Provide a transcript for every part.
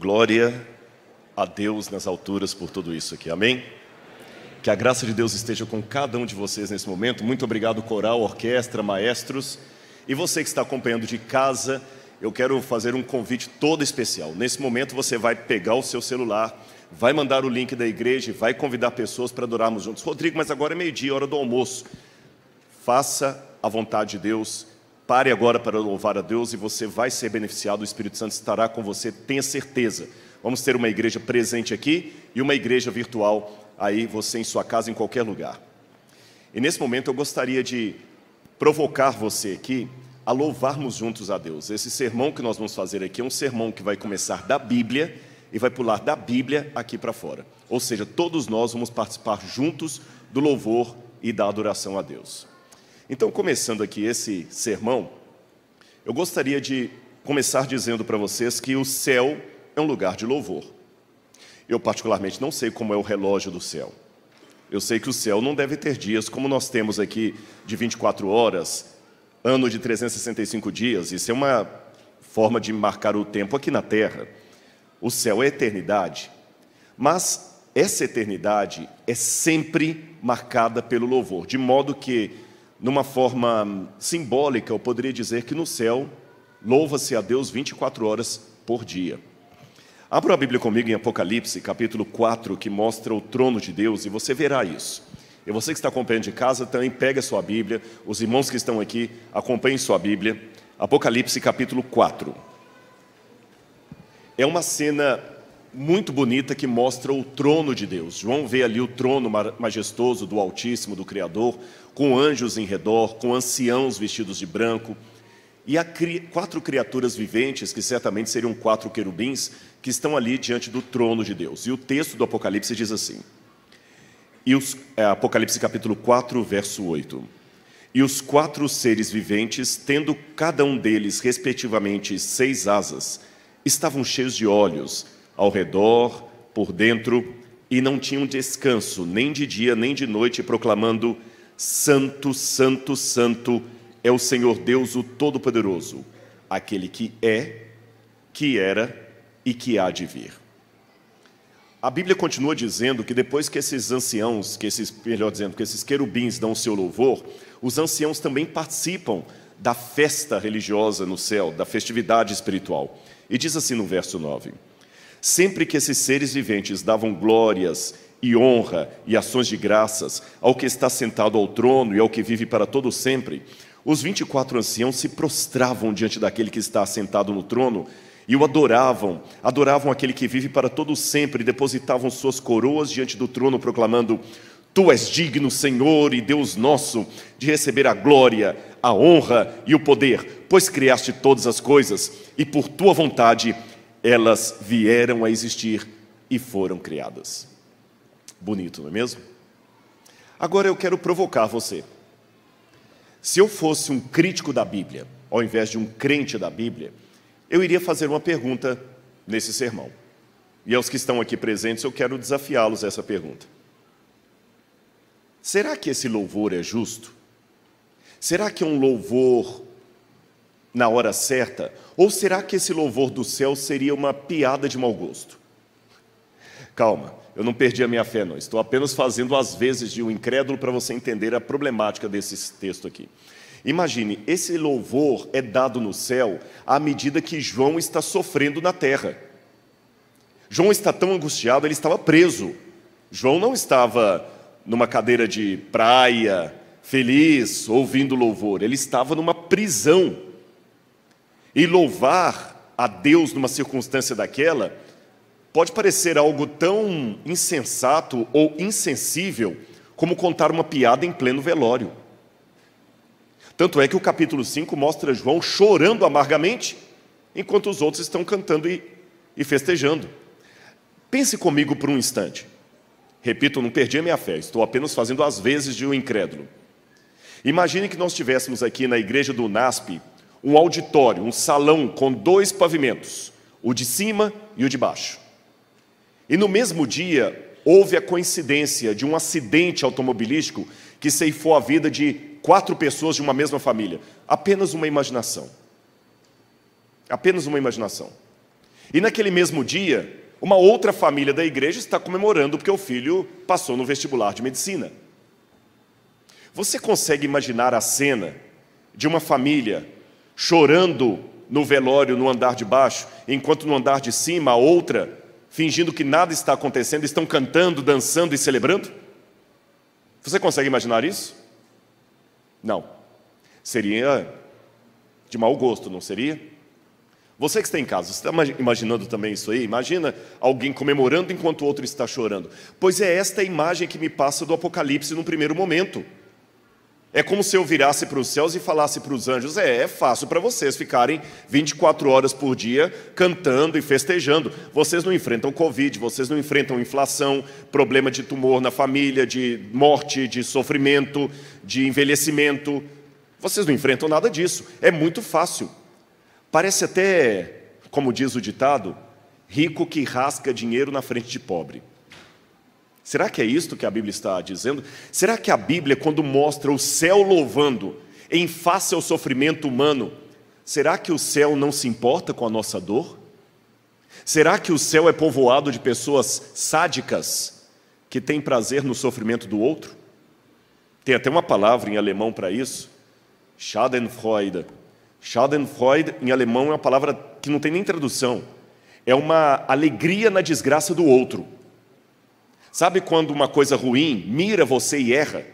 Glória a Deus nas alturas por tudo isso aqui, amém? Que a graça de Deus esteja com cada um de vocês nesse momento. Muito obrigado, coral, orquestra, maestros. E você que está acompanhando de casa, eu quero fazer um convite todo especial. Nesse momento você vai pegar o seu celular, vai mandar o link da igreja vai convidar pessoas para adorarmos juntos. Rodrigo, mas agora é meio-dia, hora do almoço. Faça a vontade de Deus. Pare agora para louvar a Deus e você vai ser beneficiado. O Espírito Santo estará com você, tenha certeza. Vamos ter uma igreja presente aqui e uma igreja virtual aí, você em sua casa, em qualquer lugar. E nesse momento eu gostaria de provocar você aqui a louvarmos juntos a Deus. Esse sermão que nós vamos fazer aqui é um sermão que vai começar da Bíblia e vai pular da Bíblia aqui para fora. Ou seja, todos nós vamos participar juntos do louvor e da adoração a Deus. Então, começando aqui esse sermão, eu gostaria de começar dizendo para vocês que o céu é um lugar de louvor. Eu, particularmente, não sei como é o relógio do céu. Eu sei que o céu não deve ter dias como nós temos aqui de 24 horas, ano de 365 dias. Isso é uma forma de marcar o tempo aqui na terra. O céu é eternidade. Mas essa eternidade é sempre marcada pelo louvor, de modo que, numa forma simbólica, eu poderia dizer que no céu louva-se a Deus 24 horas por dia. Abra a Bíblia comigo em Apocalipse, capítulo 4, que mostra o trono de Deus, e você verá isso. E você que está acompanhando de casa, também pega a sua Bíblia. Os irmãos que estão aqui, acompanhem sua Bíblia. Apocalipse, capítulo 4. É uma cena muito bonita que mostra o trono de Deus. João vê ali o trono majestoso do Altíssimo, do Criador, com anjos em redor, com anciãos vestidos de branco. E há quatro criaturas viventes, que certamente seriam quatro querubins, que estão ali diante do trono de Deus. E o texto do Apocalipse diz assim: e os, é, Apocalipse capítulo 4, verso 8. E os quatro seres viventes, tendo cada um deles, respectivamente, seis asas, estavam cheios de olhos, ao redor, por dentro, e não tinham descanso, nem de dia, nem de noite, proclamando: Santo, Santo, Santo é o Senhor Deus, o Todo-Poderoso, aquele que é, que era e que há de vir. A Bíblia continua dizendo que depois que esses anciãos, que esses, melhor dizendo, que esses querubins dão o seu louvor, os anciãos também participam da festa religiosa no céu, da festividade espiritual. E diz assim no verso 9: Sempre que esses seres viventes davam glórias e honra e ações de graças ao que está sentado ao trono e ao que vive para todo sempre, os 24 anciãos se prostravam diante daquele que está sentado no trono e o adoravam, adoravam aquele que vive para todo sempre, e depositavam suas coroas diante do trono, proclamando: Tu és digno, Senhor e Deus nosso, de receber a glória, a honra e o poder, pois criaste todas as coisas, e por tua vontade elas vieram a existir e foram criadas. Bonito, não é mesmo? Agora eu quero provocar você. Se eu fosse um crítico da Bíblia, ao invés de um crente da Bíblia, eu iria fazer uma pergunta nesse sermão. E aos que estão aqui presentes, eu quero desafiá-los a essa pergunta. Será que esse louvor é justo? Será que é um louvor na hora certa? Ou será que esse louvor do céu seria uma piada de mau gosto? Calma, eu não perdi a minha fé, não. Estou apenas fazendo as vezes de um incrédulo para você entender a problemática desse texto aqui. Imagine, esse louvor é dado no céu à medida que João está sofrendo na terra. João está tão angustiado, ele estava preso. João não estava numa cadeira de praia, feliz, ouvindo louvor, ele estava numa prisão. E louvar a Deus numa circunstância daquela pode parecer algo tão insensato ou insensível como contar uma piada em pleno velório. Tanto é que o capítulo 5 mostra João chorando amargamente, enquanto os outros estão cantando e, e festejando. Pense comigo por um instante. Repito, não perdi a minha fé, estou apenas fazendo as vezes de um incrédulo. Imagine que nós tivéssemos aqui na igreja do NASP um auditório, um salão com dois pavimentos, o de cima e o de baixo. E no mesmo dia houve a coincidência de um acidente automobilístico que ceifou a vida de quatro pessoas de uma mesma família. Apenas uma imaginação. Apenas uma imaginação. E naquele mesmo dia, uma outra família da igreja está comemorando porque o filho passou no vestibular de medicina. Você consegue imaginar a cena de uma família chorando no velório no andar de baixo, enquanto no andar de cima a outra, fingindo que nada está acontecendo, estão cantando, dançando e celebrando? Você consegue imaginar isso? Não. Seria de mau gosto, não seria? Você que está em casa, você está imaginando também isso aí? Imagina alguém comemorando enquanto o outro está chorando. Pois é esta a imagem que me passa do Apocalipse no primeiro momento. É como se eu virasse para os céus e falasse para os anjos: é, é fácil para vocês ficarem 24 horas por dia cantando e festejando. Vocês não enfrentam Covid, vocês não enfrentam inflação, problema de tumor na família, de morte, de sofrimento, de envelhecimento. Vocês não enfrentam nada disso. É muito fácil. Parece até, como diz o ditado, rico que rasca dinheiro na frente de pobre. Será que é isto que a Bíblia está dizendo? Será que a Bíblia, quando mostra o céu louvando em face ao sofrimento humano, será que o céu não se importa com a nossa dor? Será que o céu é povoado de pessoas sádicas que têm prazer no sofrimento do outro? Tem até uma palavra em alemão para isso, Schadenfreude. Schadenfreude em alemão é uma palavra que não tem nem tradução. É uma alegria na desgraça do outro. Sabe quando uma coisa ruim mira você e erra?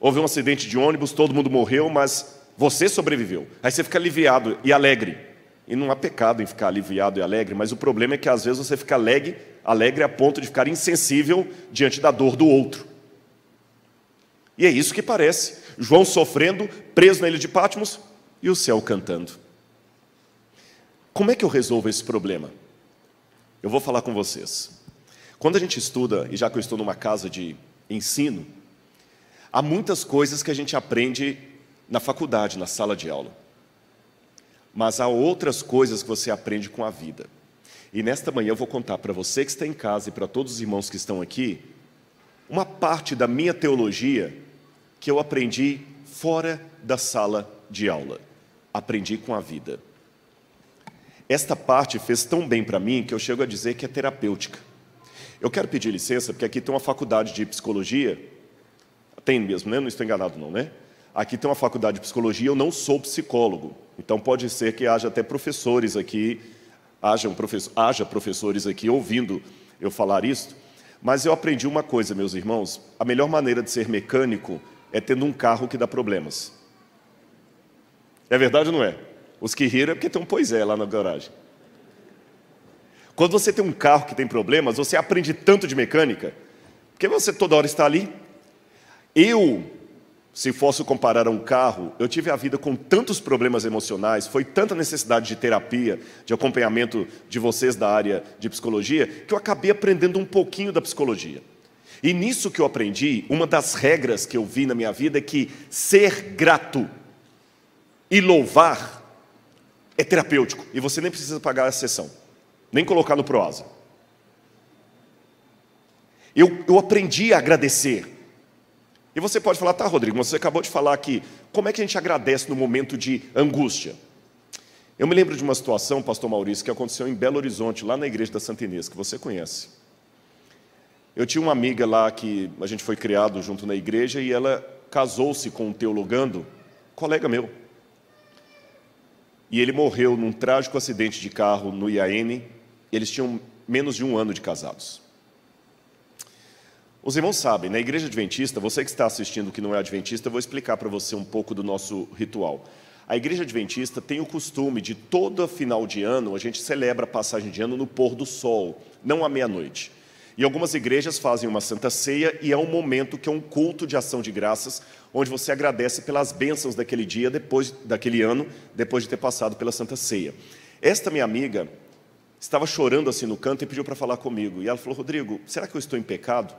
Houve um acidente de ônibus, todo mundo morreu, mas você sobreviveu. Aí você fica aliviado e alegre. E não há pecado em ficar aliviado e alegre, mas o problema é que às vezes você fica alegre, alegre a ponto de ficar insensível diante da dor do outro. E é isso que parece. João sofrendo, preso na ilha de Patmos e o céu cantando. Como é que eu resolvo esse problema? Eu vou falar com vocês. Quando a gente estuda, e já que eu estou numa casa de ensino, há muitas coisas que a gente aprende na faculdade, na sala de aula. Mas há outras coisas que você aprende com a vida. E nesta manhã eu vou contar para você que está em casa e para todos os irmãos que estão aqui, uma parte da minha teologia que eu aprendi fora da sala de aula. Aprendi com a vida. Esta parte fez tão bem para mim que eu chego a dizer que é terapêutica. Eu quero pedir licença, porque aqui tem uma faculdade de psicologia. Tem mesmo, né? Não estou enganado, não, né? Aqui tem uma faculdade de psicologia, eu não sou psicólogo. Então pode ser que haja até professores aqui, haja, um professor, haja professores aqui ouvindo eu falar isso. Mas eu aprendi uma coisa, meus irmãos: a melhor maneira de ser mecânico é tendo um carro que dá problemas. É verdade ou não é? Os que riram é porque tem um pois é lá na garagem. Quando você tem um carro que tem problemas, você aprende tanto de mecânica, porque você toda hora está ali. Eu, se fosse comparar a um carro, eu tive a vida com tantos problemas emocionais, foi tanta necessidade de terapia, de acompanhamento de vocês da área de psicologia, que eu acabei aprendendo um pouquinho da psicologia. E nisso que eu aprendi, uma das regras que eu vi na minha vida é que ser grato e louvar é terapêutico, e você nem precisa pagar a sessão nem colocar no prosa. Eu, eu aprendi a agradecer. E você pode falar, tá, Rodrigo, você acabou de falar que como é que a gente agradece no momento de angústia? Eu me lembro de uma situação, pastor Maurício, que aconteceu em Belo Horizonte, lá na igreja da Santa Inês, que você conhece. Eu tinha uma amiga lá que a gente foi criado junto na igreja e ela casou-se com um teologando, colega meu. E ele morreu num trágico acidente de carro no IAN, eles tinham menos de um ano de casados. Os irmãos sabem, na igreja adventista, você que está assistindo que não é adventista, eu vou explicar para você um pouco do nosso ritual. A igreja adventista tem o costume de todo final de ano a gente celebra a passagem de ano no pôr do sol, não à meia-noite. E algumas igrejas fazem uma santa ceia e é um momento que é um culto de ação de graças, onde você agradece pelas bênçãos daquele dia, depois daquele ano, depois de ter passado pela santa ceia. Esta minha amiga, estava chorando assim no canto e pediu para falar comigo. E ela falou: Rodrigo, será que eu estou em pecado?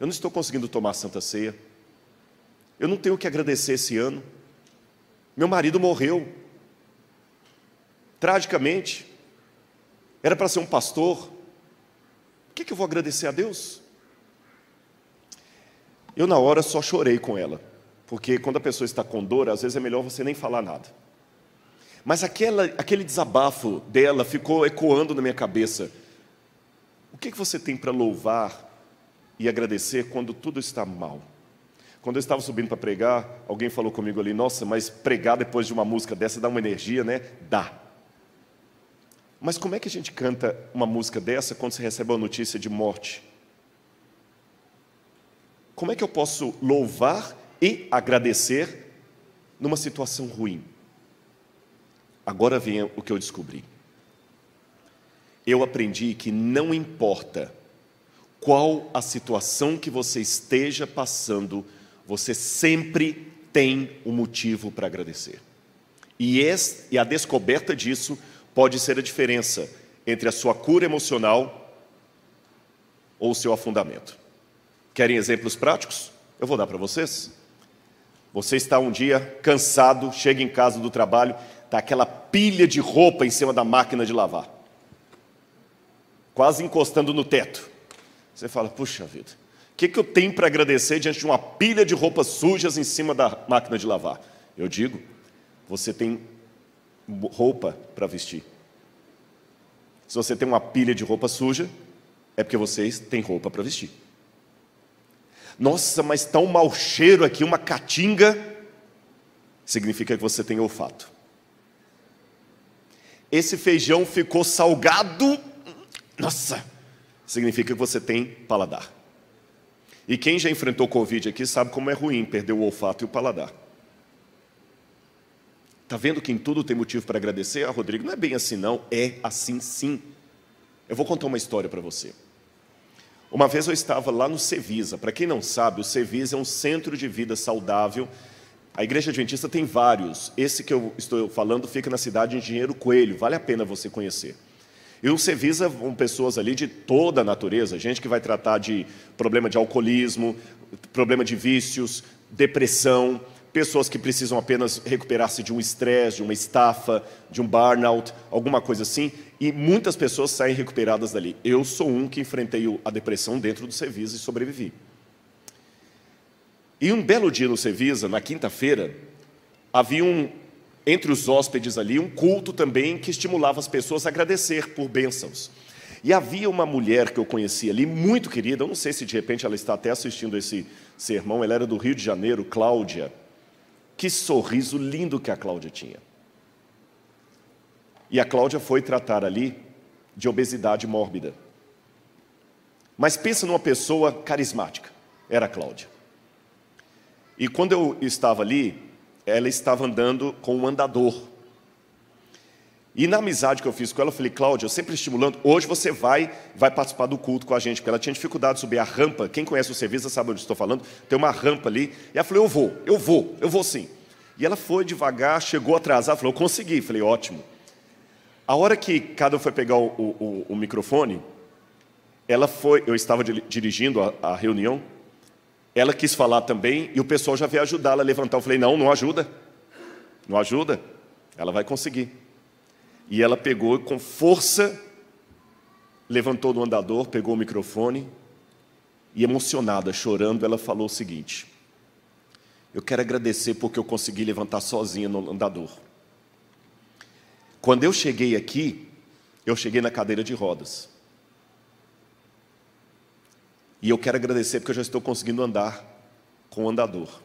Eu não estou conseguindo tomar a Santa Ceia. Eu não tenho que agradecer esse ano. Meu marido morreu. Tragicamente. Era para ser um pastor. O que, que eu vou agradecer a Deus? Eu, na hora, só chorei com ela. Porque quando a pessoa está com dor, às vezes é melhor você nem falar nada. Mas aquela, aquele desabafo dela ficou ecoando na minha cabeça. O que, que você tem para louvar e agradecer quando tudo está mal? Quando eu estava subindo para pregar, alguém falou comigo ali: Nossa, mas pregar depois de uma música dessa dá uma energia, né? Dá. Mas como é que a gente canta uma música dessa quando você recebe uma notícia de morte? Como é que eu posso louvar e agradecer numa situação ruim? Agora vem o que eu descobri. Eu aprendi que não importa qual a situação que você esteja passando, você sempre tem um motivo para agradecer. E, esse, e a descoberta disso pode ser a diferença entre a sua cura emocional ou o seu afundamento. Querem exemplos práticos? Eu vou dar para vocês. Você está um dia cansado, chega em casa do trabalho, está aquela pilha de roupa em cima da máquina de lavar, quase encostando no teto. Você fala, puxa vida, o que, que eu tenho para agradecer diante de uma pilha de roupas sujas em cima da máquina de lavar? Eu digo, você tem roupa para vestir. Se você tem uma pilha de roupa suja, é porque vocês têm roupa para vestir. Nossa, mas está um mau cheiro aqui, uma caatinga. Significa que você tem olfato esse feijão ficou salgado, nossa, significa que você tem paladar. E quem já enfrentou Covid aqui sabe como é ruim perder o olfato e o paladar. Está vendo que em tudo tem motivo para agradecer? Ah, Rodrigo, não é bem assim não, é assim sim. Eu vou contar uma história para você. Uma vez eu estava lá no Cevisa. Para quem não sabe, o Cevisa é um centro de vida saudável a Igreja Adventista tem vários. Esse que eu estou falando fica na cidade de Engenheiro Coelho, vale a pena você conhecer. E o Cevisa vão pessoas ali de toda a natureza, gente que vai tratar de problema de alcoolismo, problema de vícios, depressão, pessoas que precisam apenas recuperar-se de um estresse, de uma estafa, de um burnout, alguma coisa assim, e muitas pessoas saem recuperadas dali. Eu sou um que enfrentei a depressão dentro do Cevisa e sobrevivi. E um belo dia no Cevisa, na quinta-feira, havia um, entre os hóspedes ali um culto também que estimulava as pessoas a agradecer por bênçãos. E havia uma mulher que eu conhecia ali, muito querida, eu não sei se de repente ela está até assistindo esse sermão, ela era do Rio de Janeiro, Cláudia. Que sorriso lindo que a Cláudia tinha. E a Cláudia foi tratar ali de obesidade mórbida. Mas pensa numa pessoa carismática, era a Cláudia. E quando eu estava ali, ela estava andando com um andador. E na amizade que eu fiz com ela, eu falei, Cláudia, eu sempre estimulando, hoje você vai vai participar do culto com a gente, porque ela tinha dificuldade de subir a rampa. Quem conhece o serviço sabe onde estou falando. Tem uma rampa ali. E ela falou, eu vou, eu vou, eu vou sim. E ela foi devagar, chegou atrasada, falou, eu consegui. Falei, ótimo. A hora que cada um foi pegar o, o, o microfone, ela foi, eu estava dirigindo a, a reunião, ela quis falar também e o pessoal já veio ajudá-la a levantar. Eu falei: não, não ajuda. Não ajuda. Ela vai conseguir. E ela pegou com força, levantou do andador, pegou o microfone e, emocionada, chorando, ela falou o seguinte: Eu quero agradecer porque eu consegui levantar sozinha no andador. Quando eu cheguei aqui, eu cheguei na cadeira de rodas. E eu quero agradecer porque eu já estou conseguindo andar com o andador.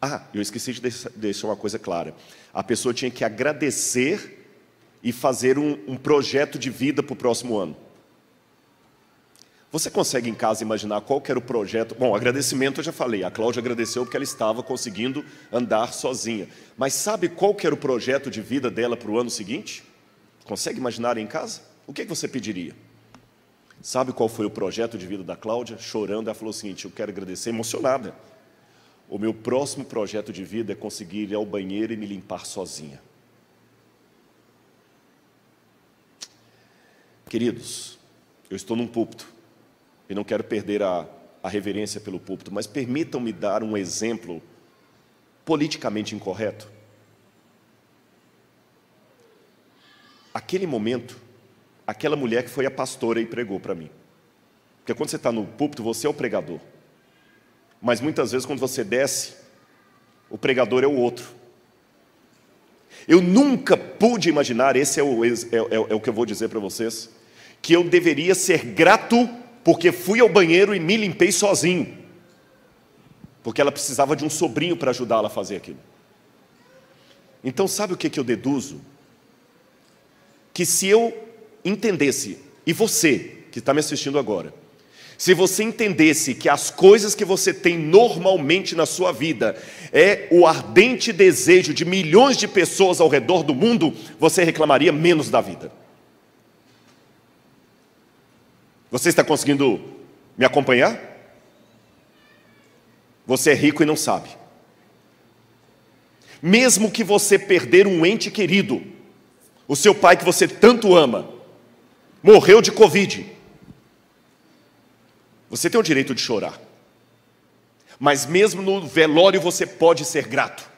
Ah, eu esqueci de deixar uma coisa clara. A pessoa tinha que agradecer e fazer um, um projeto de vida para o próximo ano. Você consegue em casa imaginar qual era o projeto? Bom, agradecimento eu já falei. A Cláudia agradeceu porque ela estava conseguindo andar sozinha. Mas sabe qual era o projeto de vida dela para o ano seguinte? Consegue imaginar em casa? O que você pediria? Sabe qual foi o projeto de vida da Cláudia? Chorando, ela falou o seguinte: Eu quero agradecer, emocionada. O meu próximo projeto de vida é conseguir ir ao banheiro e me limpar sozinha. Queridos, eu estou num púlpito e não quero perder a, a reverência pelo púlpito, mas permitam-me dar um exemplo politicamente incorreto. Aquele momento aquela mulher que foi a pastora e pregou para mim. Porque quando você está no púlpito, você é o pregador. Mas muitas vezes, quando você desce, o pregador é o outro. Eu nunca pude imaginar, esse é o, é, é, é o que eu vou dizer para vocês, que eu deveria ser grato porque fui ao banheiro e me limpei sozinho. Porque ela precisava de um sobrinho para ajudá-la a fazer aquilo. Então, sabe o que, que eu deduzo? Que se eu entendesse, e você que está me assistindo agora, se você entendesse que as coisas que você tem normalmente na sua vida é o ardente desejo de milhões de pessoas ao redor do mundo, você reclamaria menos da vida. Você está conseguindo me acompanhar? Você é rico e não sabe. Mesmo que você perder um ente querido, o seu pai que você tanto ama, morreu de Covid. Você tem o direito de chorar. Mas mesmo no velório você pode ser grato.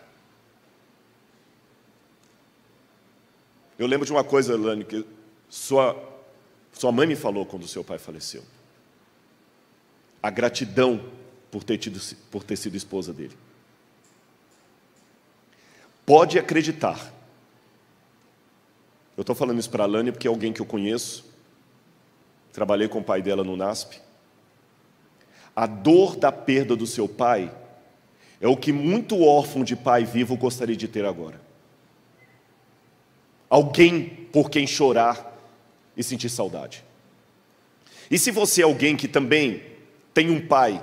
Eu lembro de uma coisa, Elane, que sua, sua mãe me falou quando seu pai faleceu. A gratidão por ter, tido, por ter sido esposa dele. Pode acreditar. Eu estou falando isso para a Lani porque é alguém que eu conheço. Trabalhei com o pai dela no NASP. A dor da perda do seu pai é o que muito órfão de pai vivo gostaria de ter agora. Alguém por quem chorar e sentir saudade. E se você é alguém que também tem um pai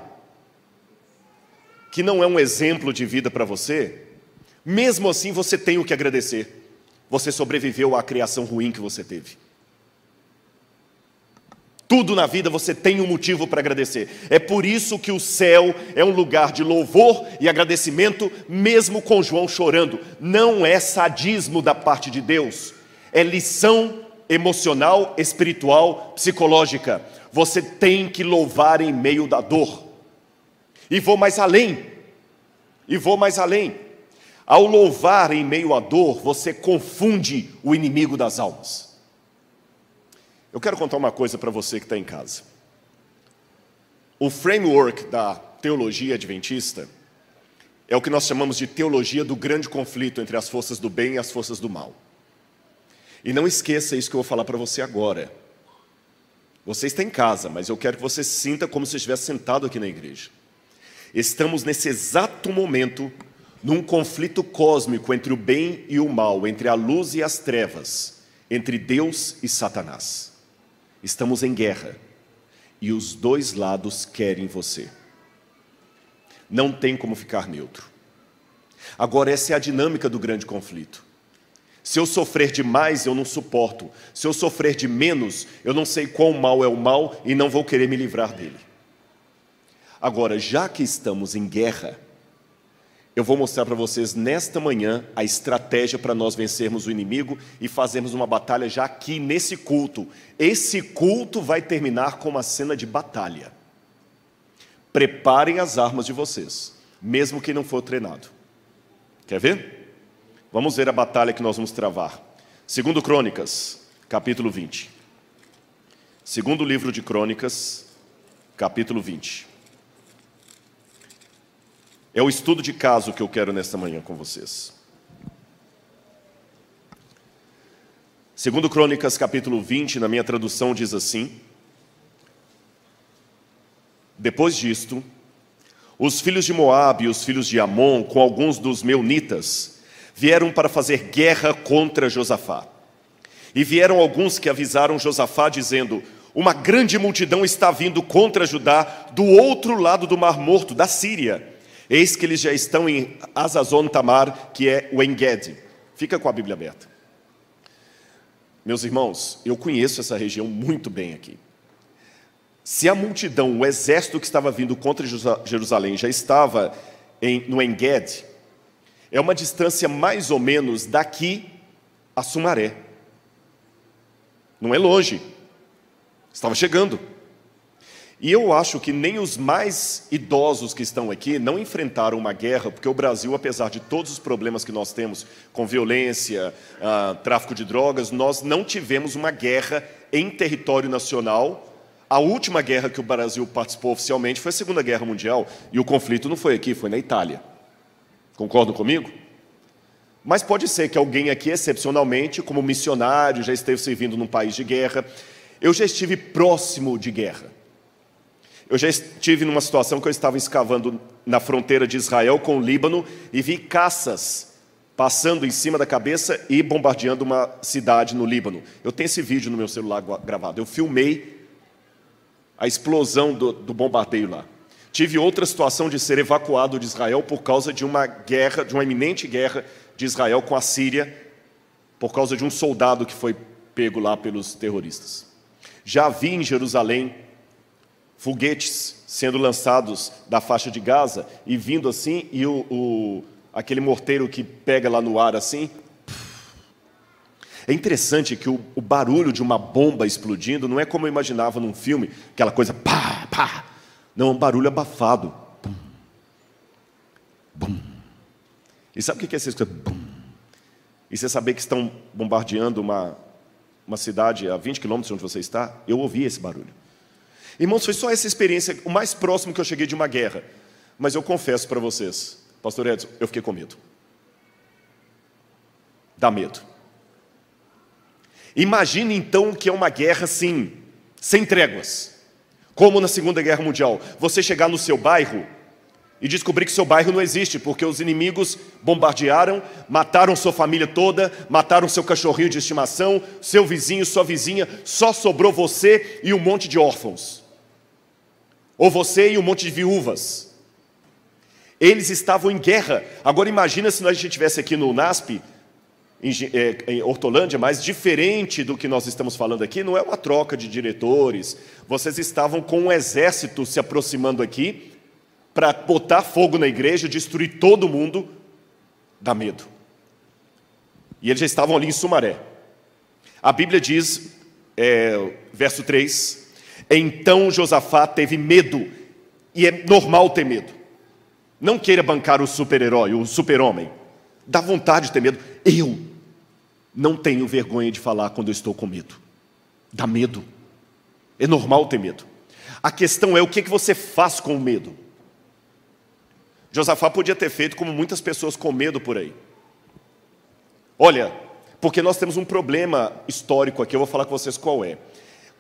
que não é um exemplo de vida para você, mesmo assim você tem o que agradecer. Você sobreviveu à criação ruim que você teve. Tudo na vida você tem um motivo para agradecer. É por isso que o céu é um lugar de louvor e agradecimento, mesmo com João chorando. Não é sadismo da parte de Deus, é lição emocional, espiritual, psicológica. Você tem que louvar em meio da dor. E vou mais além. E vou mais além. Ao louvar em meio à dor, você confunde o inimigo das almas. Eu quero contar uma coisa para você que está em casa. O framework da teologia adventista é o que nós chamamos de teologia do grande conflito entre as forças do bem e as forças do mal. E não esqueça isso que eu vou falar para você agora. Você está em casa, mas eu quero que você se sinta como se estivesse sentado aqui na igreja. Estamos nesse exato momento num conflito cósmico entre o bem e o mal, entre a luz e as trevas, entre Deus e Satanás. Estamos em guerra e os dois lados querem você. Não tem como ficar neutro. Agora, essa é a dinâmica do grande conflito. Se eu sofrer demais, eu não suporto. Se eu sofrer de menos, eu não sei quão mal é o mal e não vou querer me livrar dele. Agora, já que estamos em guerra, eu vou mostrar para vocês nesta manhã a estratégia para nós vencermos o inimigo e fazermos uma batalha já aqui nesse culto. Esse culto vai terminar com uma cena de batalha. Preparem as armas de vocês, mesmo que não for treinado. Quer ver? Vamos ver a batalha que nós vamos travar. Segundo Crônicas, capítulo 20. Segundo livro de Crônicas, capítulo 20. É o estudo de caso que eu quero nesta manhã com vocês. Segundo Crônicas, capítulo 20, na minha tradução diz assim: Depois disto, os filhos de Moabe e os filhos de Amon, com alguns dos meunitas, vieram para fazer guerra contra Josafá. E vieram alguns que avisaram Josafá, dizendo: Uma grande multidão está vindo contra Judá do outro lado do Mar Morto, da Síria Eis que eles já estão em Azazon Tamar, que é o Engedi. Fica com a Bíblia aberta. Meus irmãos, eu conheço essa região muito bem aqui. Se a multidão, o exército que estava vindo contra Jerusalém já estava em, no Engedi, é uma distância mais ou menos daqui a Sumaré. Não é longe. Estava chegando. E eu acho que nem os mais idosos que estão aqui não enfrentaram uma guerra, porque o Brasil, apesar de todos os problemas que nós temos com violência, uh, tráfico de drogas, nós não tivemos uma guerra em território nacional. A última guerra que o Brasil participou oficialmente foi a Segunda Guerra Mundial, e o conflito não foi aqui, foi na Itália. Concordam comigo? Mas pode ser que alguém aqui, excepcionalmente, como missionário, já esteve servindo num país de guerra. Eu já estive próximo de guerra. Eu já estive numa situação que eu estava escavando na fronteira de Israel com o Líbano e vi caças passando em cima da cabeça e bombardeando uma cidade no Líbano. Eu tenho esse vídeo no meu celular gravado. Eu filmei a explosão do, do bombardeio lá. Tive outra situação de ser evacuado de Israel por causa de uma guerra, de uma iminente guerra de Israel com a Síria, por causa de um soldado que foi pego lá pelos terroristas. Já vi em Jerusalém foguetes sendo lançados da faixa de Gaza e vindo assim, e o, o aquele morteiro que pega lá no ar assim. É interessante que o, o, barulho de uma bomba explodindo não é como eu imaginava num filme, aquela coisa pá, pá. Não, é um barulho abafado. Bum, bum. E sabe o que é isso? E você saber que estão bombardeando uma, uma cidade a 20 quilômetros de onde você está? Eu ouvi esse barulho. Irmãos, foi só essa experiência, o mais próximo que eu cheguei de uma guerra. Mas eu confesso para vocês, Pastor Edson, eu fiquei com medo. Dá medo. Imagine então que é uma guerra, sim, sem tréguas. Como na Segunda Guerra Mundial. Você chegar no seu bairro e descobrir que seu bairro não existe, porque os inimigos bombardearam, mataram sua família toda, mataram seu cachorrinho de estimação, seu vizinho, sua vizinha, só sobrou você e um monte de órfãos. Ou você e um monte de viúvas. Eles estavam em guerra. Agora imagina se nós estivesse aqui no NASP, em, é, em Hortolândia, mas diferente do que nós estamos falando aqui, não é uma troca de diretores. Vocês estavam com um exército se aproximando aqui, para botar fogo na igreja, destruir todo mundo, dá medo. E eles já estavam ali em Sumaré. A Bíblia diz, é, verso 3: Então Josafá teve medo, e é normal ter medo. Não queira bancar o super-herói, o super-homem. Dá vontade de ter medo. Eu não tenho vergonha de falar quando eu estou com medo. Dá medo. É normal ter medo. A questão é o que você faz com o medo. Josafá podia ter feito como muitas pessoas com medo por aí. Olha, porque nós temos um problema histórico aqui, eu vou falar com vocês qual é.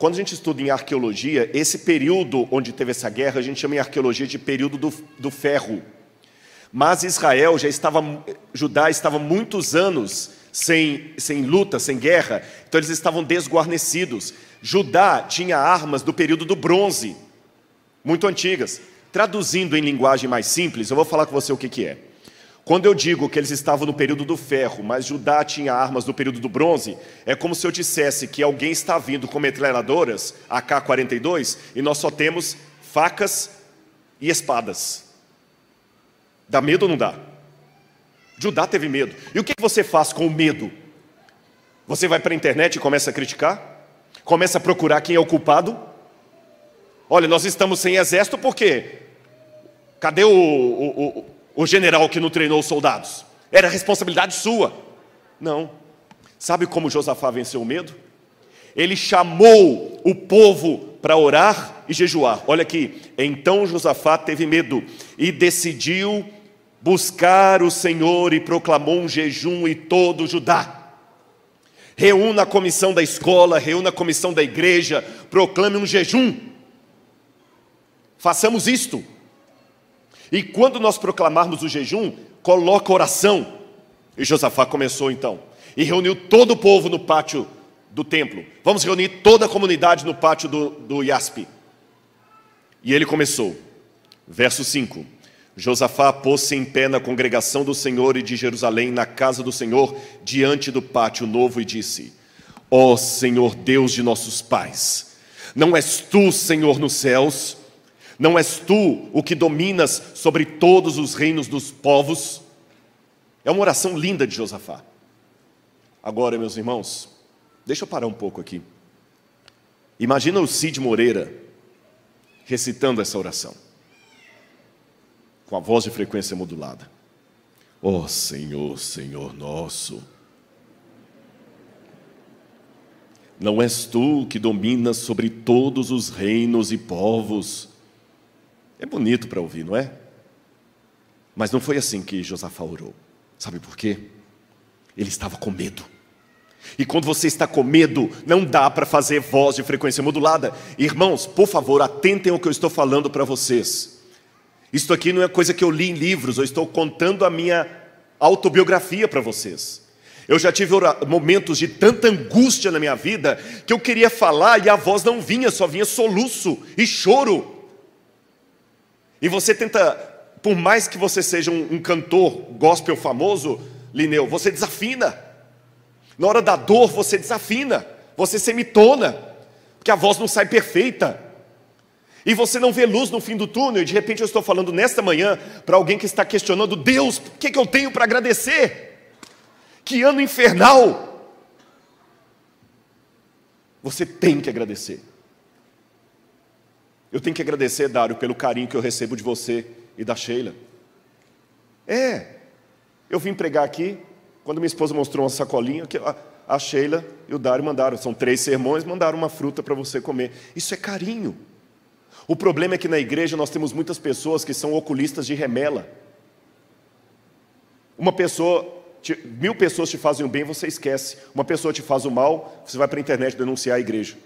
Quando a gente estuda em arqueologia, esse período onde teve essa guerra, a gente chama em arqueologia de período do, do ferro. Mas Israel já estava, Judá estava muitos anos sem, sem luta, sem guerra, então eles estavam desguarnecidos. Judá tinha armas do período do bronze, muito antigas. Traduzindo em linguagem mais simples, eu vou falar com você o que, que é. Quando eu digo que eles estavam no período do ferro, mas Judá tinha armas do período do bronze, é como se eu dissesse que alguém está vindo com metralhadoras AK-42 e nós só temos facas e espadas. Dá medo ou não dá? Judá teve medo. E o que você faz com o medo? Você vai para a internet e começa a criticar? Começa a procurar quem é o culpado? Olha, nós estamos sem exército por quê? Cadê o, o, o, o general que não treinou os soldados? Era responsabilidade sua. Não. Sabe como Josafá venceu o medo? Ele chamou o povo para orar e jejuar. Olha aqui. Então Josafá teve medo e decidiu buscar o Senhor e proclamou um jejum e todo Judá. Reúna a comissão da escola, reúna a comissão da igreja, proclame um jejum. Façamos isto. E quando nós proclamarmos o jejum, coloca oração. E Josafá começou então. E reuniu todo o povo no pátio do templo. Vamos reunir toda a comunidade no pátio do, do Iaspe. E ele começou. Verso 5. Josafá pôs-se em pé na congregação do Senhor e de Jerusalém, na casa do Senhor, diante do pátio novo, e disse: Ó oh, Senhor Deus de nossos pais, não és tu, Senhor, nos céus, não és tu o que dominas sobre todos os reinos dos povos? É uma oração linda de Josafá. Agora, meus irmãos, deixa eu parar um pouco aqui. Imagina o Cid Moreira recitando essa oração, com a voz de frequência modulada. Ó oh, Senhor, Senhor nosso, não és tu que dominas sobre todos os reinos e povos, é bonito para ouvir, não é? Mas não foi assim que Josafá orou. Sabe por quê? Ele estava com medo. E quando você está com medo, não dá para fazer voz de frequência modulada. Irmãos, por favor, atentem ao que eu estou falando para vocês. Isto aqui não é coisa que eu li em livros, eu estou contando a minha autobiografia para vocês. Eu já tive momentos de tanta angústia na minha vida que eu queria falar e a voz não vinha, só vinha soluço e choro. E você tenta, por mais que você seja um, um cantor gospel famoso, Lineu, você desafina. Na hora da dor, você desafina, você semitona, porque a voz não sai perfeita. E você não vê luz no fim do túnel, e de repente eu estou falando nesta manhã para alguém que está questionando: Deus, o que, que eu tenho para agradecer? Que ano infernal! Você tem que agradecer. Eu tenho que agradecer, Dário, pelo carinho que eu recebo de você e da Sheila. É, eu vim pregar aqui, quando minha esposa mostrou uma sacolinha, que a Sheila e o Dário mandaram, são três sermões, mandaram uma fruta para você comer. Isso é carinho. O problema é que na igreja nós temos muitas pessoas que são oculistas de remela. Uma pessoa, mil pessoas te fazem o bem, você esquece. Uma pessoa te faz o mal, você vai para a internet denunciar a igreja.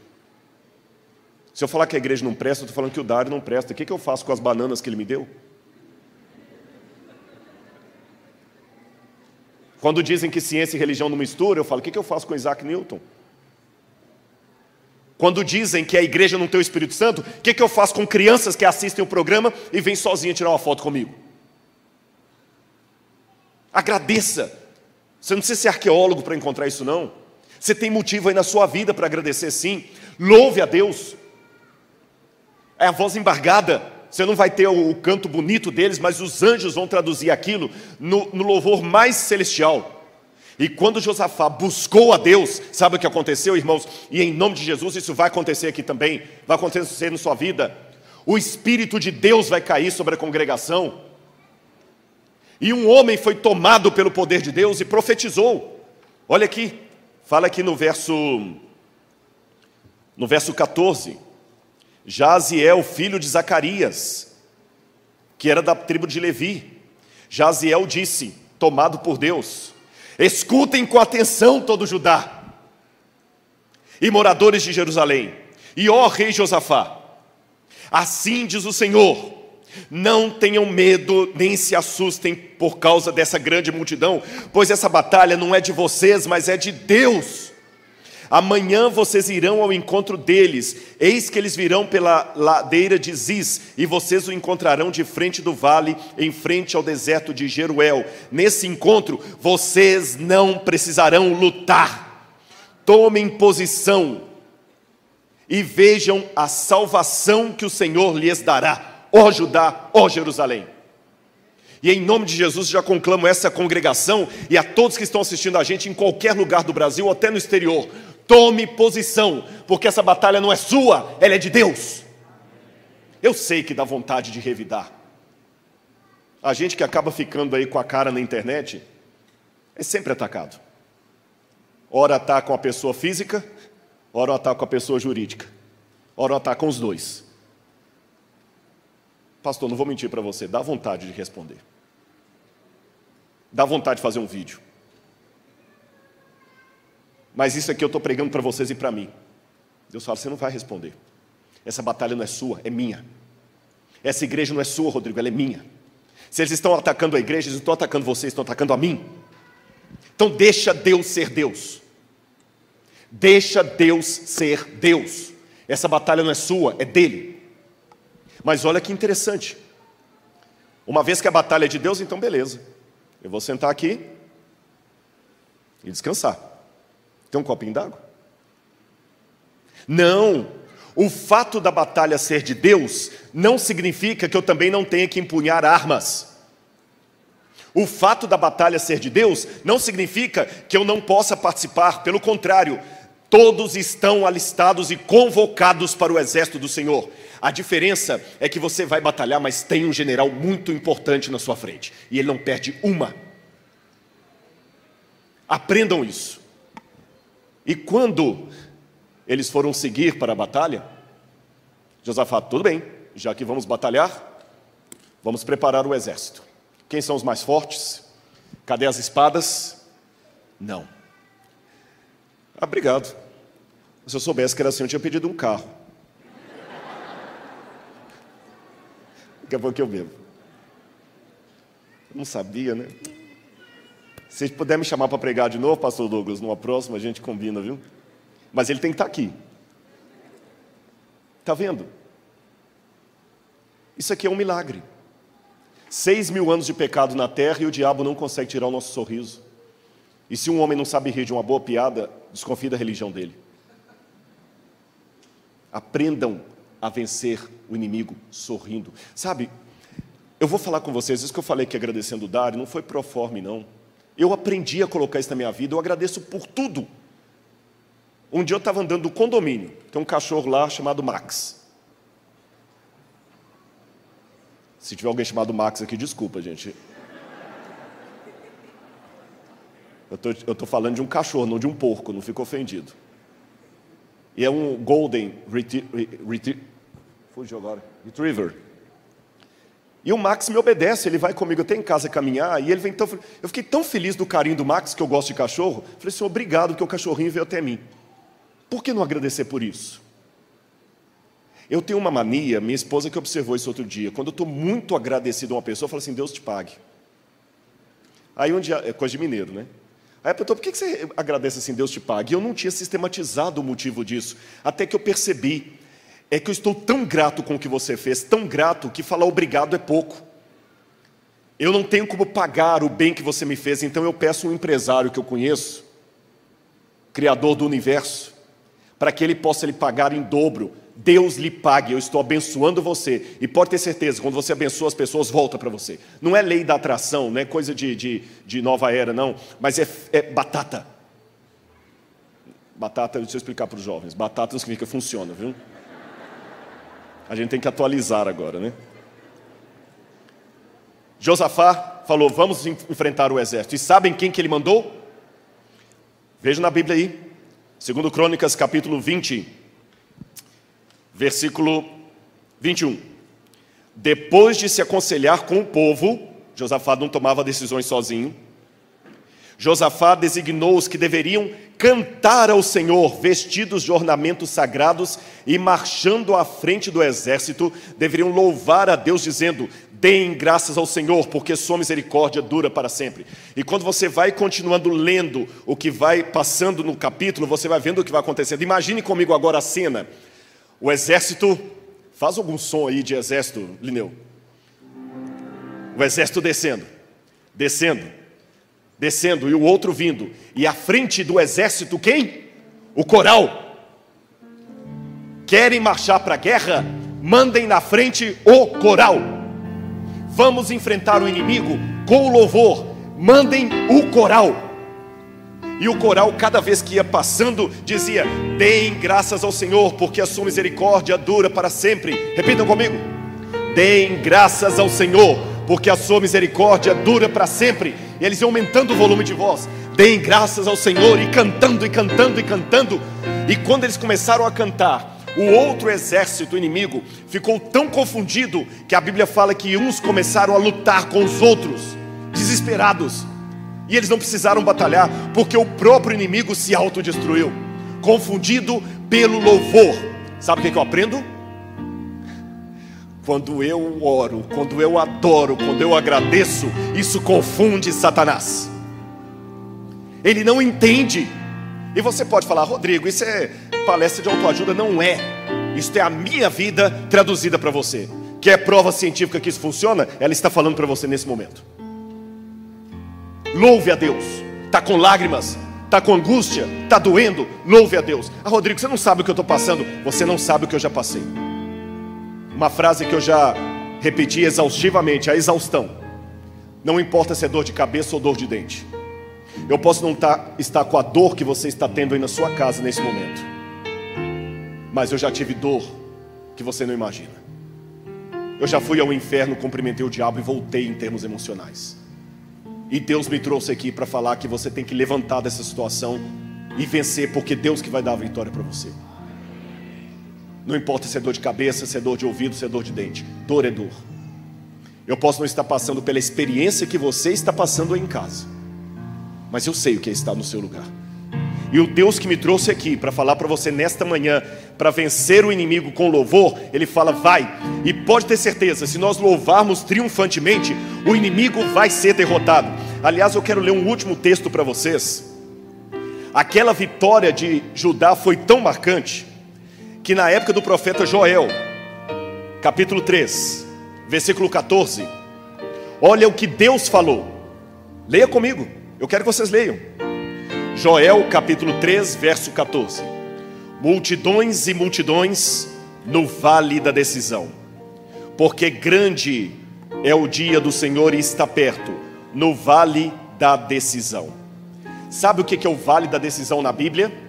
Se eu falar que a igreja não presta, eu estou falando que o Dário não presta. O que, que eu faço com as bananas que ele me deu? Quando dizem que ciência e religião não misturam, eu falo: o que, que eu faço com Isaac Newton? Quando dizem que a igreja não tem o Espírito Santo, o que, que eu faço com crianças que assistem o programa e vêm sozinha tirar uma foto comigo? Agradeça. Você não precisa ser arqueólogo para encontrar isso, não. Você tem motivo aí na sua vida para agradecer, sim. Louve a Deus. É a voz embargada. Você não vai ter o, canto bonito deles, mas os anjos vão traduzir aquilo no, no louvor mais celestial. E quando Josafá buscou a Deus, sabe o que aconteceu, irmãos? E em nome de Jesus, isso vai acontecer aqui também, vai acontecer na sua vida. O Espírito de Deus vai cair sobre a congregação. E um homem foi tomado pelo poder de Deus e profetizou. Olha aqui, fala aqui no verso no verso 14. Jaziel, filho de Zacarias, que era da tribo de Levi. Jaziel disse, tomado por Deus: Escutem com atenção todo Judá e moradores de Jerusalém, e ó rei Josafá, assim diz o Senhor: não tenham medo, nem se assustem por causa dessa grande multidão, pois essa batalha não é de vocês, mas é de Deus. Amanhã vocês irão ao encontro deles, eis que eles virão pela ladeira de Ziz, e vocês o encontrarão de frente do vale, em frente ao deserto de Jeruel. Nesse encontro, vocês não precisarão lutar. Tomem posição e vejam a salvação que o Senhor lhes dará, ó Judá, ó Jerusalém. E em nome de Jesus já conclamo essa congregação e a todos que estão assistindo a gente em qualquer lugar do Brasil até no exterior. Tome posição, porque essa batalha não é sua, ela é de Deus. Eu sei que dá vontade de revidar. A gente que acaba ficando aí com a cara na internet é sempre atacado. Ora ataca a pessoa física, ora ataca a pessoa jurídica, ora ataca os dois. Pastor, não vou mentir para você, dá vontade de responder. Dá vontade de fazer um vídeo. Mas isso aqui eu estou pregando para vocês e para mim. Deus fala: você não vai responder. Essa batalha não é sua, é minha. Essa igreja não é sua, Rodrigo, ela é minha. Se eles estão atacando a igreja, eles não estão atacando vocês, estão atacando a mim. Então deixa Deus ser Deus. Deixa Deus ser Deus. Essa batalha não é sua, é dele. Mas olha que interessante. Uma vez que a batalha é de Deus, então beleza. Eu vou sentar aqui e descansar. Tem um copinho d'água? Não. O fato da batalha ser de Deus não significa que eu também não tenha que empunhar armas. O fato da batalha ser de Deus não significa que eu não possa participar, pelo contrário, todos estão alistados e convocados para o exército do Senhor. A diferença é que você vai batalhar, mas tem um general muito importante na sua frente, e ele não perde uma. Aprendam isso. E quando eles foram seguir para a batalha, Josafá, tudo bem, já que vamos batalhar, vamos preparar o exército. Quem são os mais fortes? Cadê as espadas? Não. Ah, obrigado. Se eu soubesse que era assim, eu tinha pedido um carro. Daqui a pouco eu bebo. Não sabia, né? Se puder me chamar para pregar de novo, pastor Douglas, numa próxima, a gente combina, viu? Mas ele tem que estar tá aqui. Está vendo? Isso aqui é um milagre. Seis mil anos de pecado na terra e o diabo não consegue tirar o nosso sorriso. E se um homem não sabe rir de uma boa piada, desconfie da religião dele. Aprendam a vencer o inimigo sorrindo. Sabe, eu vou falar com vocês, isso que eu falei que agradecendo o Dário, não foi pro forma, não. Eu aprendi a colocar isso na minha vida, eu agradeço por tudo. Um dia eu estava andando no condomínio, tem um cachorro lá chamado Max. Se tiver alguém chamado Max aqui, desculpa, gente. Eu estou falando de um cachorro, não de um porco, não fico ofendido. E é um Golden Fugiu agora. Retriever. E o Max me obedece, ele vai comigo até em casa caminhar, e ele vem tão. Eu fiquei tão feliz do carinho do Max, que eu gosto de cachorro. Falei assim: obrigado, que o cachorrinho veio até mim. Por que não agradecer por isso? Eu tenho uma mania, minha esposa que observou isso outro dia. Quando eu estou muito agradecido a uma pessoa, eu falo assim: Deus te pague. Aí um dia, é coisa de mineiro, né? Aí perguntou, por que você agradece assim, Deus te pague? E eu não tinha sistematizado o motivo disso, até que eu percebi, é que eu estou tão grato com o que você fez, tão grato, que falar obrigado é pouco. Eu não tenho como pagar o bem que você me fez, então eu peço um empresário que eu conheço, criador do universo, para que ele possa lhe pagar em dobro. Deus lhe pague, eu estou abençoando você. E pode ter certeza, quando você abençoa as pessoas, volta para você. Não é lei da atração, não é coisa de, de, de nova era, não. Mas é, é batata. Batata, deixa eu explicar para os jovens. Batata não significa funciona, viu? A gente tem que atualizar agora, né? Josafá falou: Vamos enfrentar o exército. E sabem quem que ele mandou? Veja na Bíblia aí, segundo Crônicas, capítulo 20, versículo 21. Depois de se aconselhar com o povo, Josafá não tomava decisões sozinho. Josafá designou os que deveriam cantar ao Senhor, vestidos de ornamentos sagrados e marchando à frente do exército, deveriam louvar a Deus, dizendo: Deem graças ao Senhor, porque sua misericórdia dura para sempre. E quando você vai continuando lendo o que vai passando no capítulo, você vai vendo o que vai acontecendo. Imagine comigo agora a cena: o exército, faz algum som aí de exército, Lineu. O exército descendo, descendo, descendo e o outro vindo. E à frente do exército, quem? O coral. Querem marchar para a guerra? Mandem na frente o coral. Vamos enfrentar o inimigo com louvor. Mandem o coral. E o coral, cada vez que ia passando, dizia: Deem graças ao Senhor, porque a sua misericórdia dura para sempre. Repitam comigo: Deem graças ao Senhor, porque a sua misericórdia dura para sempre. E eles iam aumentando o volume de voz. Deem graças ao Senhor e cantando e cantando e cantando. E quando eles começaram a cantar, o outro exército inimigo ficou tão confundido que a Bíblia fala que uns começaram a lutar com os outros, desesperados. E eles não precisaram batalhar, porque o próprio inimigo se autodestruiu, confundido pelo louvor. Sabe o que eu aprendo? Quando eu oro, quando eu adoro, quando eu agradeço, isso confunde Satanás. Ele não entende. E você pode falar, Rodrigo, isso é palestra de autoajuda? Não é. Isso é a minha vida traduzida para você. Quer prova científica que isso funciona? Ela está falando para você nesse momento. Louve a Deus. Está com lágrimas, está com angústia, está doendo, louve a Deus. Ah, Rodrigo, você não sabe o que eu estou passando. Você não sabe o que eu já passei. Uma frase que eu já repeti exaustivamente, a exaustão. Não importa se é dor de cabeça ou dor de dente. Eu posso não tá, estar com a dor que você está tendo aí na sua casa nesse momento. Mas eu já tive dor que você não imagina. Eu já fui ao inferno, cumprimentei o diabo e voltei em termos emocionais. E Deus me trouxe aqui para falar que você tem que levantar dessa situação e vencer, porque Deus que vai dar a vitória para você. Não importa se é dor de cabeça, se é dor de ouvido, se é dor de dente. Dor é dor. Eu posso não estar passando pela experiência que você está passando em casa. mas eu sei o que é estar no seu lugar. E o Deus que me trouxe aqui para falar para você nesta manhã, para vencer o inimigo com louvor, ele fala: vai. E pode ter certeza, se nós louvarmos triunfantemente, o inimigo vai ser derrotado. Aliás, eu quero ler um último texto para vocês. Aquela vitória de Judá foi tão marcante que na época do profeta Joel, capítulo 3, versículo 14, olha o que Deus falou. Leia comigo, eu quero que vocês leiam. Joel capítulo 3, verso 14. Multidões e multidões no vale da decisão, porque grande é o dia do Senhor e está perto, no vale da decisão. Sabe o que é o vale da decisão na Bíblia?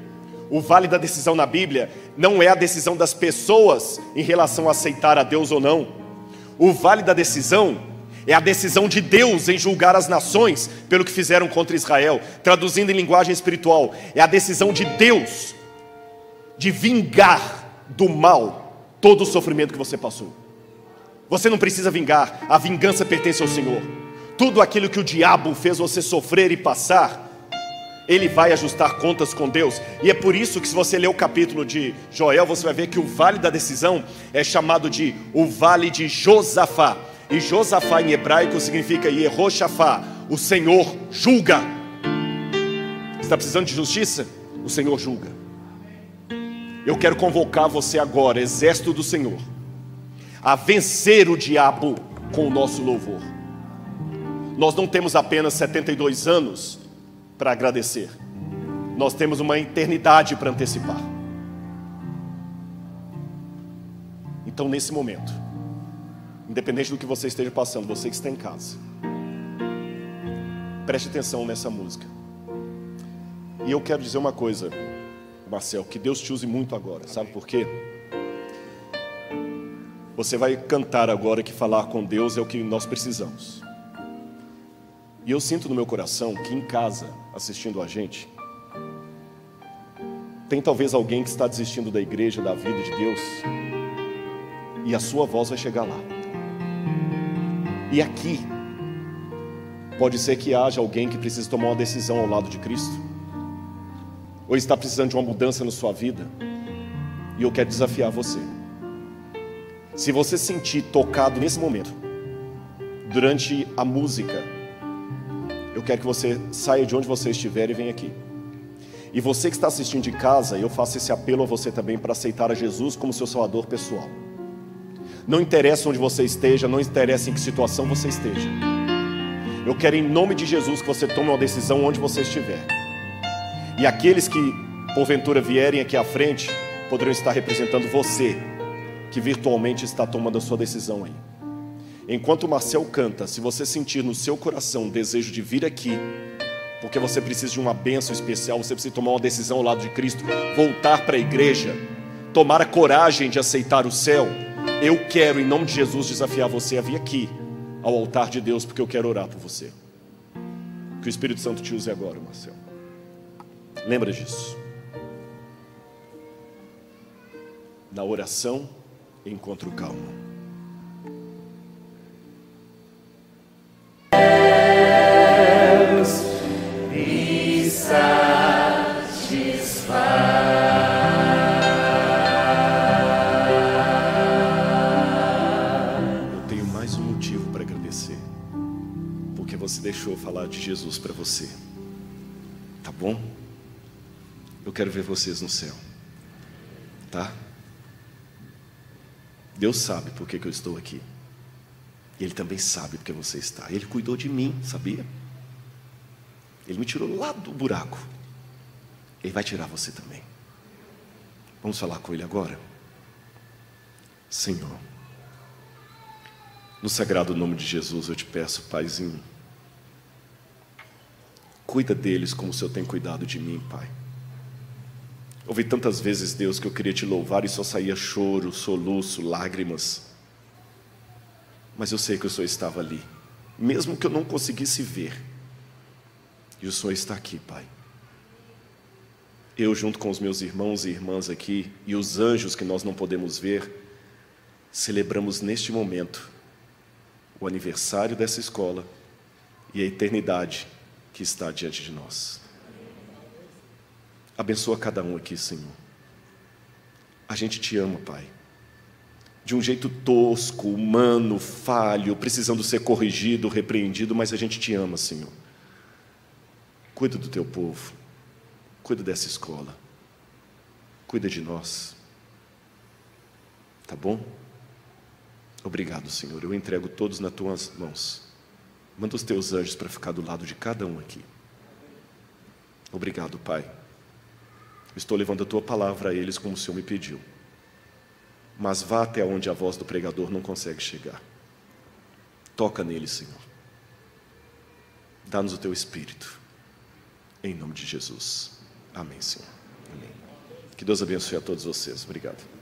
O vale da decisão na Bíblia não é a decisão das pessoas em relação a aceitar a Deus ou não. O vale da decisão é a decisão de Deus em julgar as nações pelo que fizeram contra Israel. Traduzindo em linguagem espiritual, é a decisão de Deus de vingar do mal todo o sofrimento que você passou. Você não precisa vingar, a vingança pertence ao Senhor. Tudo aquilo que o diabo fez você sofrer e passar, ele vai ajustar contas com Deus. E é por isso que, se você ler o capítulo de Joel, você vai ver que o vale da decisão é chamado de o vale de Josafá. E Josafá em hebraico significa Yehoshafá, o Senhor julga. Está precisando de justiça? O Senhor julga. Eu quero convocar você agora, exército do Senhor, a vencer o diabo com o nosso louvor. Nós não temos apenas 72 anos para agradecer, nós temos uma eternidade para antecipar. Então, nesse momento, Independente do que você esteja passando, você que está em casa. Preste atenção nessa música. E eu quero dizer uma coisa, Marcel, que Deus te use muito agora. Sabe por quê? Você vai cantar agora que falar com Deus é o que nós precisamos. E eu sinto no meu coração que em casa, assistindo a gente, tem talvez alguém que está desistindo da igreja, da vida de Deus, e a sua voz vai chegar lá. E aqui, pode ser que haja alguém que precise tomar uma decisão ao lado de Cristo, ou está precisando de uma mudança na sua vida, e eu quero desafiar você. Se você sentir tocado nesse momento, durante a música, eu quero que você saia de onde você estiver e venha aqui. E você que está assistindo de casa, eu faço esse apelo a você também para aceitar a Jesus como seu salvador pessoal. Não interessa onde você esteja, não interessa em que situação você esteja. Eu quero, em nome de Jesus, que você tome uma decisão onde você estiver. E aqueles que, porventura, vierem aqui à frente, poderão estar representando você, que virtualmente está tomando a sua decisão aí. Enquanto Marcel canta, se você sentir no seu coração o desejo de vir aqui, porque você precisa de uma bênção especial, você precisa tomar uma decisão ao lado de Cristo, voltar para a igreja, tomar a coragem de aceitar o céu, eu quero, em nome de Jesus, desafiar você a vir aqui ao altar de Deus, porque eu quero orar por você. Que o Espírito Santo te use agora, Marcelo. Lembra disso. Na oração, encontro calma. Deixou falar de Jesus para você. Tá bom? Eu quero ver vocês no céu. Tá? Deus sabe por que, que eu estou aqui. E Ele também sabe porque você está. Ele cuidou de mim, sabia? Ele me tirou lá do buraco. Ele vai tirar você também. Vamos falar com Ele agora? Senhor, no sagrado nome de Jesus eu te peço, Paizinho Cuida deles como o Senhor tem cuidado de mim, Pai. Ouvi tantas vezes, Deus, que eu queria te louvar e só saía choro, soluço, lágrimas. Mas eu sei que o Senhor estava ali, mesmo que eu não conseguisse ver. E o Senhor está aqui, Pai. Eu, junto com os meus irmãos e irmãs aqui, e os anjos que nós não podemos ver, celebramos neste momento o aniversário dessa escola e a eternidade que está diante de nós. Abençoa cada um aqui, Senhor. A gente te ama, Pai. De um jeito tosco, humano, falho, precisando ser corrigido, repreendido, mas a gente te ama, Senhor. Cuida do teu povo. Cuida dessa escola. Cuida de nós. Tá bom? Obrigado, Senhor. Eu entrego todos nas tuas mãos. Manda os teus anjos para ficar do lado de cada um aqui. Obrigado, Pai. Estou levando a tua palavra a eles como o Senhor me pediu. Mas vá até onde a voz do pregador não consegue chegar. Toca nele, Senhor. Dá-nos o teu espírito. Em nome de Jesus. Amém, Senhor. Amém. Que Deus abençoe a todos vocês. Obrigado.